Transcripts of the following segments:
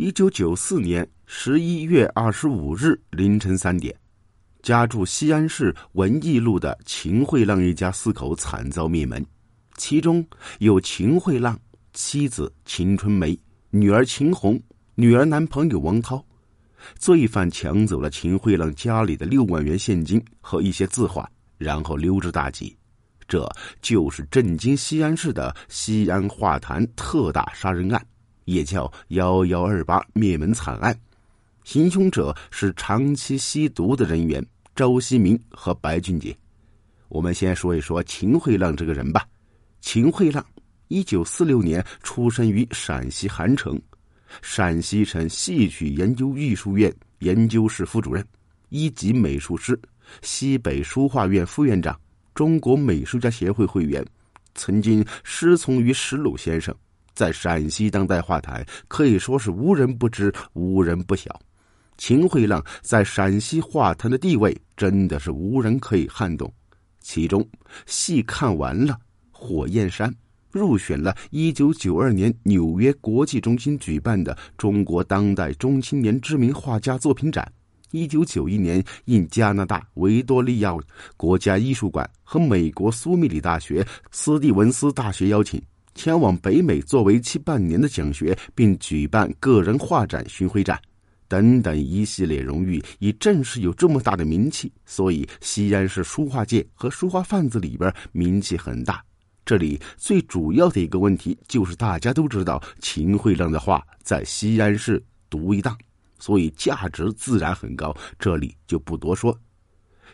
一九九四年十一月二十五日凌晨三点，家住西安市文艺路的秦惠浪一家四口惨遭灭门，其中有秦惠浪妻子秦春梅、女儿秦红、女儿男朋友王涛。罪犯抢走了秦惠浪家里的六万元现金和一些字画，然后溜之大吉。这就是震惊西安市的西安画坛特大杀人案，也叫“幺幺二八”灭门惨案。行凶者是长期吸毒的人员周希明和白俊杰。我们先说一说秦惠浪这个人吧。秦惠浪，一九四六年出生于陕西韩城。陕西省戏曲研究艺术院研究室副主任，一级美术师，西北书画院副院长，中国美术家协会会员，曾经师从于石鲁先生，在陕西当代画坛可以说是无人不知、无人不晓。秦惠浪在陕西画坛的地位真的是无人可以撼动。其中戏看完了，《火焰山》。入选了1992年纽约国际中心举办的中国当代中青年知名画家作品展。1991年应加拿大维多利亚国家艺术馆和美国苏密里大学斯蒂文斯大学邀请，前往北美做为期半年的讲学，并举办个人画展巡回展，等等一系列荣誉。以正是有这么大的名气，所以西安市书画界和书画贩子里边名气很大。这里最主要的一个问题就是，大家都知道秦惠浪的画在西安市独一档，所以价值自然很高。这里就不多说。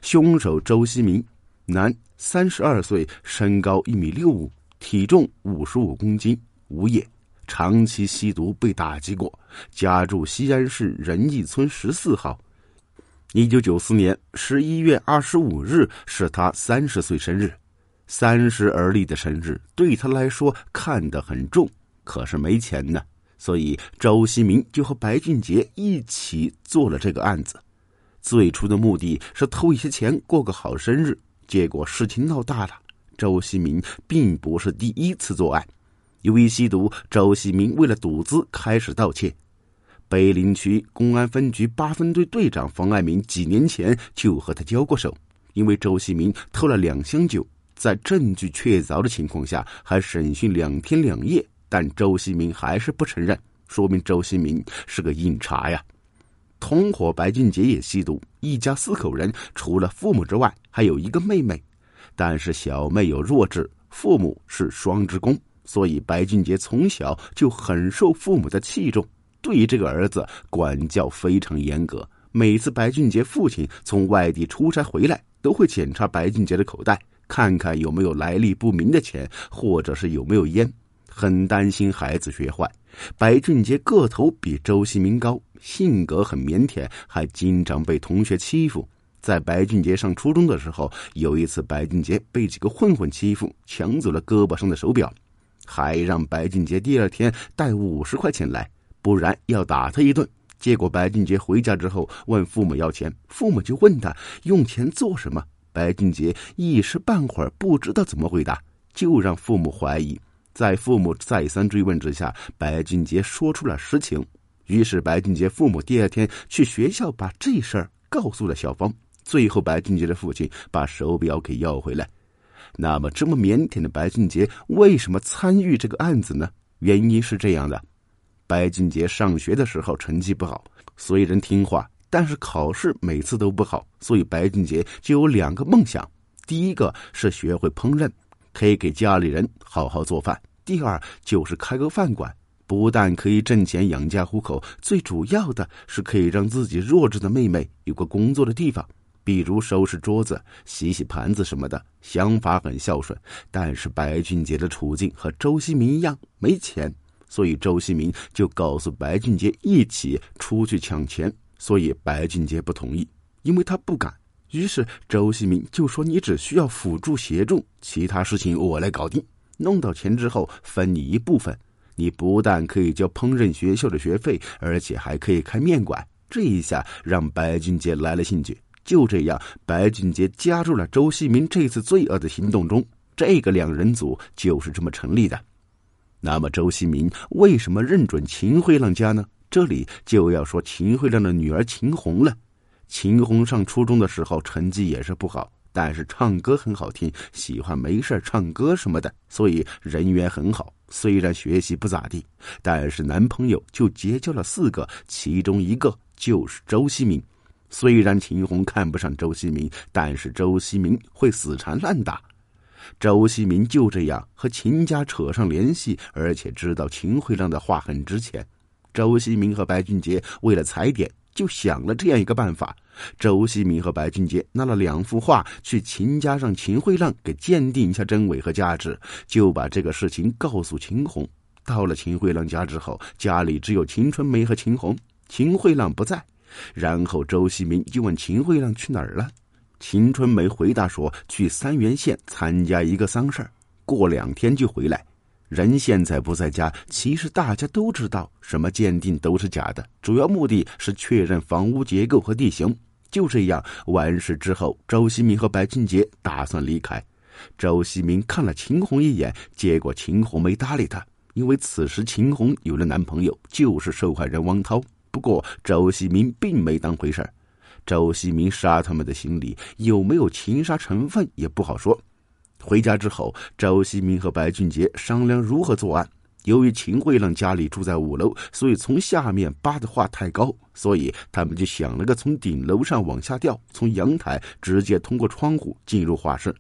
凶手周希明，男，三十二岁，身高一米六五，体重五十五公斤，无业，长期吸毒被打击过，家住西安市仁义村十四号。一九九四年十一月二十五日是他三十岁生日。三十而立的生日对他来说看得很重，可是没钱呢，所以周希明就和白俊杰一起做了这个案子。最初的目的是偷一些钱过个好生日，结果事情闹大了。周希明并不是第一次作案，由于吸毒，周希明为了赌资开始盗窃。碑林区公安分局八分队队长冯爱民几年前就和他交过手，因为周希明偷了两箱酒。在证据确凿的情况下，还审讯两天两夜，但周希明还是不承认，说明周希明是个硬茬呀。同伙白俊杰也吸毒，一家四口人，除了父母之外，还有一个妹妹，但是小妹有弱智，父母是双职工，所以白俊杰从小就很受父母的器重，对这个儿子管教非常严格。每次白俊杰父亲从外地出差回来，都会检查白俊杰的口袋。看看有没有来历不明的钱，或者是有没有烟，很担心孩子学坏。白俊杰个头比周希明高，性格很腼腆，还经常被同学欺负。在白俊杰上初中的时候，有一次白俊杰被几个混混欺负，抢走了胳膊上的手表，还让白俊杰第二天带五十块钱来，不然要打他一顿。结果白俊杰回家之后问父母要钱，父母就问他用钱做什么。白俊杰一时半会儿不知道怎么回答，就让父母怀疑。在父母再三追问之下，白俊杰说出了实情。于是，白俊杰父母第二天去学校把这事儿告诉了校方。最后，白俊杰的父亲把手表给要回来。那么，这么腼腆的白俊杰为什么参与这个案子呢？原因是这样的：白俊杰上学的时候成绩不好，虽然听话。但是考试每次都不好，所以白俊杰就有两个梦想：第一个是学会烹饪，可以给家里人好好做饭；第二就是开个饭馆，不但可以挣钱养家糊口，最主要的是可以让自己弱智的妹妹有个工作的地方，比如收拾桌子、洗洗盘子什么的。想法很孝顺，但是白俊杰的处境和周希明一样没钱，所以周希明就告诉白俊杰一起出去抢钱。所以白俊杰不同意，因为他不敢。于是周希明就说：“你只需要辅助协助，其他事情我来搞定。弄到钱之后分你一部分。你不但可以交烹饪学校的学费，而且还可以开面馆。”这一下让白俊杰来了兴趣。就这样，白俊杰加入了周希明这次罪恶的行动中。这个两人组就是这么成立的。那么，周希明为什么认准秦惠浪家呢？这里就要说秦慧亮的女儿秦红了。秦红上初中的时候成绩也是不好，但是唱歌很好听，喜欢没事唱歌什么的，所以人缘很好。虽然学习不咋地，但是男朋友就结交了四个，其中一个就是周希明。虽然秦红看不上周希明，但是周希明会死缠烂打。周希明就这样和秦家扯上联系，而且知道秦慧亮的话很值钱。周希明和白俊杰为了踩点，就想了这样一个办法。周希明和白俊杰拿了两幅画去秦家，让秦慧亮给鉴定一下真伪和价值，就把这个事情告诉秦红。到了秦慧亮家之后，家里只有秦春梅和秦红，秦慧亮不在。然后周希明就问秦惠亮去哪儿了。秦春梅回答说：“去三原县参加一个丧事过两天就回来。人现在不在家，其实大家都知道，什么鉴定都是假的，主要目的是确认房屋结构和地形。就这样，完事之后，周希明和白俊杰打算离开。周希明看了秦红一眼，结果秦红没搭理他，因为此时秦红有了男朋友，就是受害人汪涛。不过周希明并没当回事儿。”周希明杀他们的心里有没有情杀成分也不好说。回家之后，周希明和白俊杰商量如何作案。由于秦慧亮家里住在五楼，所以从下面扒的话太高，所以他们就想了个从顶楼上往下掉，从阳台直接通过窗户进入画室。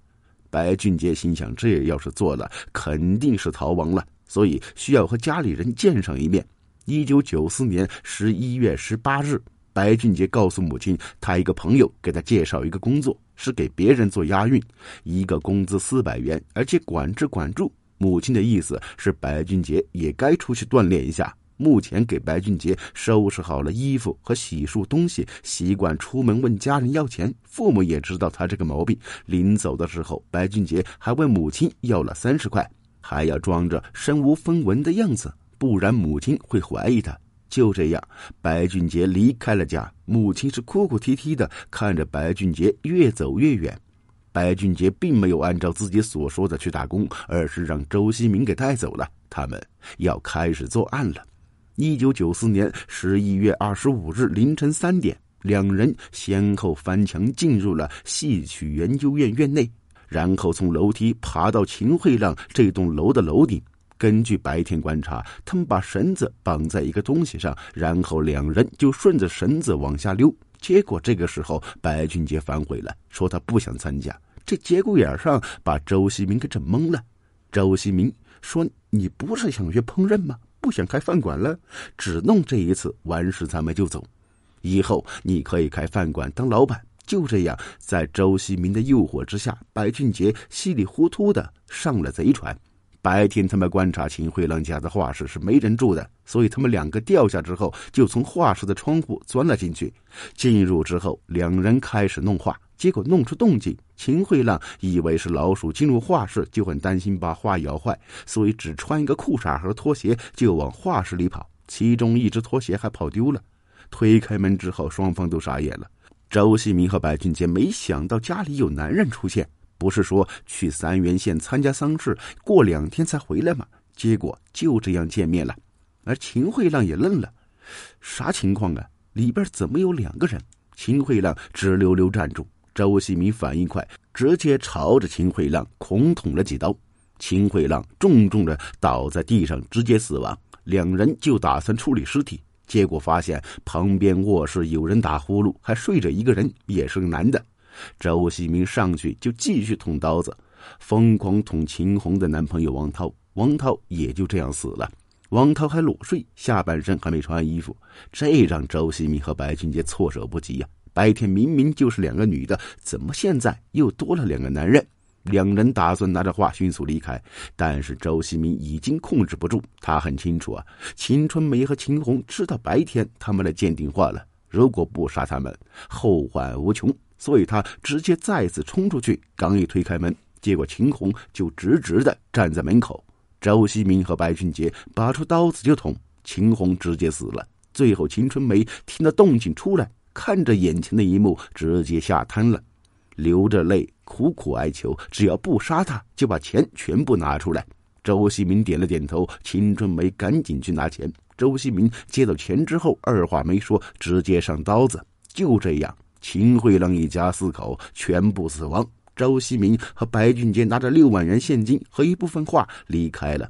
白俊杰心想，这要是做了，肯定是逃亡了，所以需要和家里人见上一面。一九九四年十一月十八日。白俊杰告诉母亲，他一个朋友给他介绍一个工作，是给别人做押运，一个工资四百元，而且管吃管住。母亲的意思是白俊杰也该出去锻炼一下。目前给白俊杰收拾好了衣服和洗漱东西，习惯出门问家人要钱，父母也知道他这个毛病。临走的时候，白俊杰还问母亲要了三十块，还要装着身无分文的样子，不然母亲会怀疑他。就这样，白俊杰离开了家。母亲是哭哭啼啼的看着白俊杰越走越远。白俊杰并没有按照自己所说的去打工，而是让周希明给带走了。他们要开始作案了。一九九四年十一月二十五日凌晨三点，两人先后翻墙进入了戏曲研究院院内，然后从楼梯爬到秦慧亮这栋楼的楼顶。根据白天观察，他们把绳子绑在一个东西上，然后两人就顺着绳子往下溜。结果这个时候，白俊杰反悔了，说他不想参加。这节骨眼上，把周希明给整懵了。周希明说：“你不是想学烹饪吗？不想开饭馆了？只弄这一次，完事咱们就走。以后你可以开饭馆当老板。”就这样，在周希明的诱惑之下，白俊杰稀里糊涂的上了贼船。白天，他们观察秦慧亮家的画室是没人住的，所以他们两个掉下之后，就从画室的窗户钻了进去。进入之后，两人开始弄画，结果弄出动静。秦慧亮以为是老鼠进入画室，就很担心把画咬坏，所以只穿一个裤衩和拖鞋就往画室里跑。其中一只拖鞋还跑丢了。推开门之后，双方都傻眼了。周希明和白俊杰没想到家里有男人出现。不是说去三原县参加丧事，过两天才回来吗？结果就这样见面了，而秦惠浪也愣了，啥情况啊？里边怎么有两个人？秦惠浪直溜溜站住，周希明反应快，直接朝着秦惠浪狂捅了几刀，秦惠浪重重的倒在地上，直接死亡。两人就打算处理尸体，结果发现旁边卧室有人打呼噜，还睡着一个人，也是个男的。周希明上去就继续捅刀子，疯狂捅秦红的男朋友王涛，王涛也就这样死了。王涛还裸睡，下半身还没穿衣服，这让周希明和白俊杰措手不及呀。白天明明就是两个女的，怎么现在又多了两个男人？两人打算拿着画迅速离开，但是周希明已经控制不住，他很清楚啊，秦春梅和秦红知道白天他们的鉴定画了，如果不杀他们，后患无穷。所以他直接再次冲出去，刚一推开门，结果秦红就直直的站在门口。周希明和白俊杰拔出刀子就捅，秦红直接死了。最后，秦春梅听到动静出来，看着眼前的一幕，直接吓瘫了，流着泪苦苦哀求：只要不杀他，就把钱全部拿出来。周希明点了点头，秦春梅赶紧去拿钱。周西明接到钱之后，二话没说，直接上刀子。就这样，秦慧浪一家四口全部死亡。周锡明和白俊杰拿着六万元现金和一部分画离开了。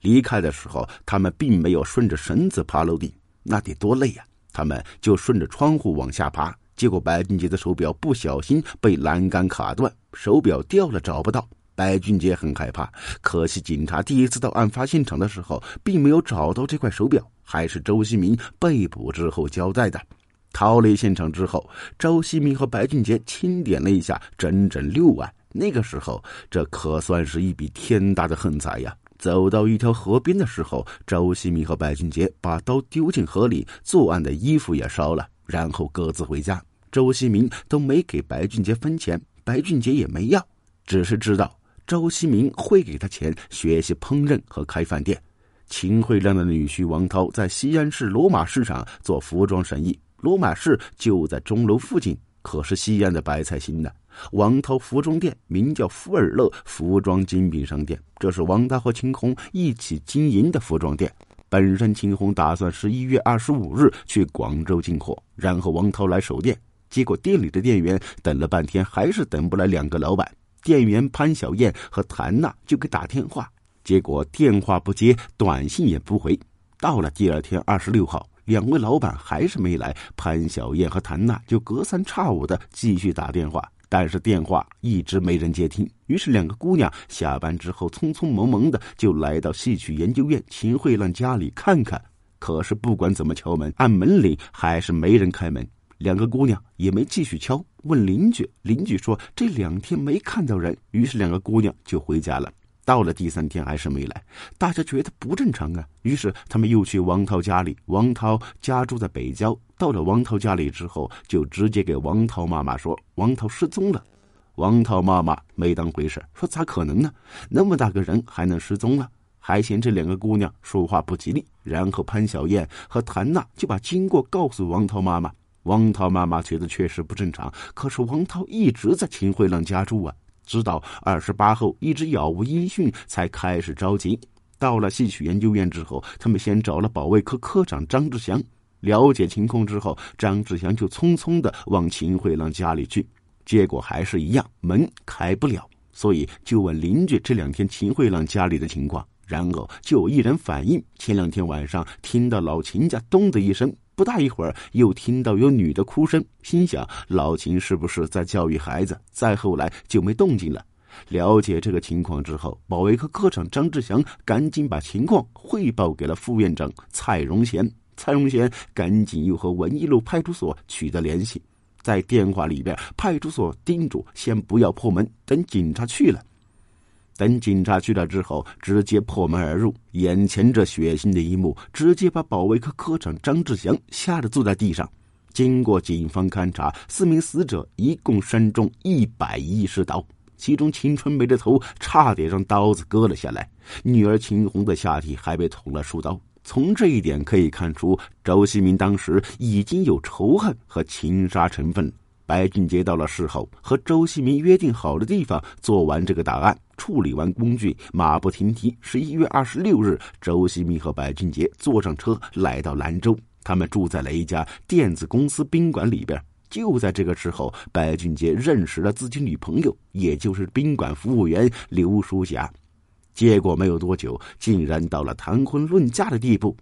离开的时候，他们并没有顺着绳子爬楼顶，那得多累呀！他们就顺着窗户往下爬。结果，白俊杰的手表不小心被栏杆卡断，手表掉了，找不到。白俊杰很害怕，可惜警察第一次到案发现场的时候，并没有找到这块手表，还是周锡明被捕之后交代的。逃离现场之后，周西明和白俊杰清点了一下，整整六万。那个时候，这可算是一笔天大的横财呀！走到一条河边的时候，周西明和白俊杰把刀丢进河里，作案的衣服也烧了，然后各自回家。周西明都没给白俊杰分钱，白俊杰也没要，只是知道。周西明会给他钱学习烹饪和开饭店。秦慧亮的女婿王涛在西安市罗马市场做服装生意，罗马市就在钟楼附近，可是西安的白菜心呢。王涛服装店名叫福尔乐服装精品商店，这是王涛和秦红一起经营的服装店。本身秦红打算十一月二十五日去广州进货，然后王涛来守店，结果店里的店员等了半天，还是等不来两个老板。店员潘小燕和谭娜就给打电话，结果电话不接，短信也不回。到了第二天二十六号，两位老板还是没来，潘小燕和谭娜就隔三差五的继续打电话，但是电话一直没人接听。于是两个姑娘下班之后匆匆忙忙的就来到戏曲研究院秦慧兰家里看看，可是不管怎么敲门，按门铃还是没人开门。两个姑娘也没继续敲，问邻居，邻居说这两天没看到人，于是两个姑娘就回家了。到了第三天还是没来，大家觉得不正常啊，于是他们又去王涛家里。王涛家住在北郊，到了王涛家里之后，就直接给王涛妈妈说王涛失踪了。王涛妈妈没当回事，说咋可能呢？那么大个人还能失踪了？还嫌这两个姑娘说话不吉利。然后潘晓燕和谭娜就把经过告诉王涛妈妈。王涛妈妈觉得确实不正常，可是王涛一直在秦慧浪家住啊，直到二十八后一直杳无音讯，才开始着急。到了戏曲研究院之后，他们先找了保卫科科长张志祥，了解情况之后，张志祥就匆匆的往秦慧兰家里去，结果还是一样，门开不了，所以就问邻居这两天秦慧兰家里的情况，然后就有一人反映，前两天晚上听到老秦家咚的一声。不大一会儿，又听到有女的哭声，心想老秦是不是在教育孩子？再后来就没动静了。了解这个情况之后，保卫科科长张志祥赶紧把情况汇报给了副院长蔡荣贤。蔡荣贤赶紧又和文艺路派出所取得联系，在电话里边，派出所叮嘱先不要破门，等警察去了。等警察去了之后，直接破门而入，眼前这血腥的一幕，直接把保卫科科长张志祥吓得坐在地上。经过警方勘查，四名死者一共身中一百一十刀，其中秦春梅的头差点让刀子割了下来，女儿秦红的下体还被捅了数刀。从这一点可以看出，周锡明当时已经有仇恨和情杀成分。白俊杰到了事后，和周西明约定好的地方做完这个档案，处理完工具，马不停蹄。十一月二十六日，周西明和白俊杰坐上车来到兰州，他们住在了一家电子公司宾馆里边。就在这个时候，白俊杰认识了自己女朋友，也就是宾馆服务员刘淑霞。结果没有多久，竟然到了谈婚论嫁的地步。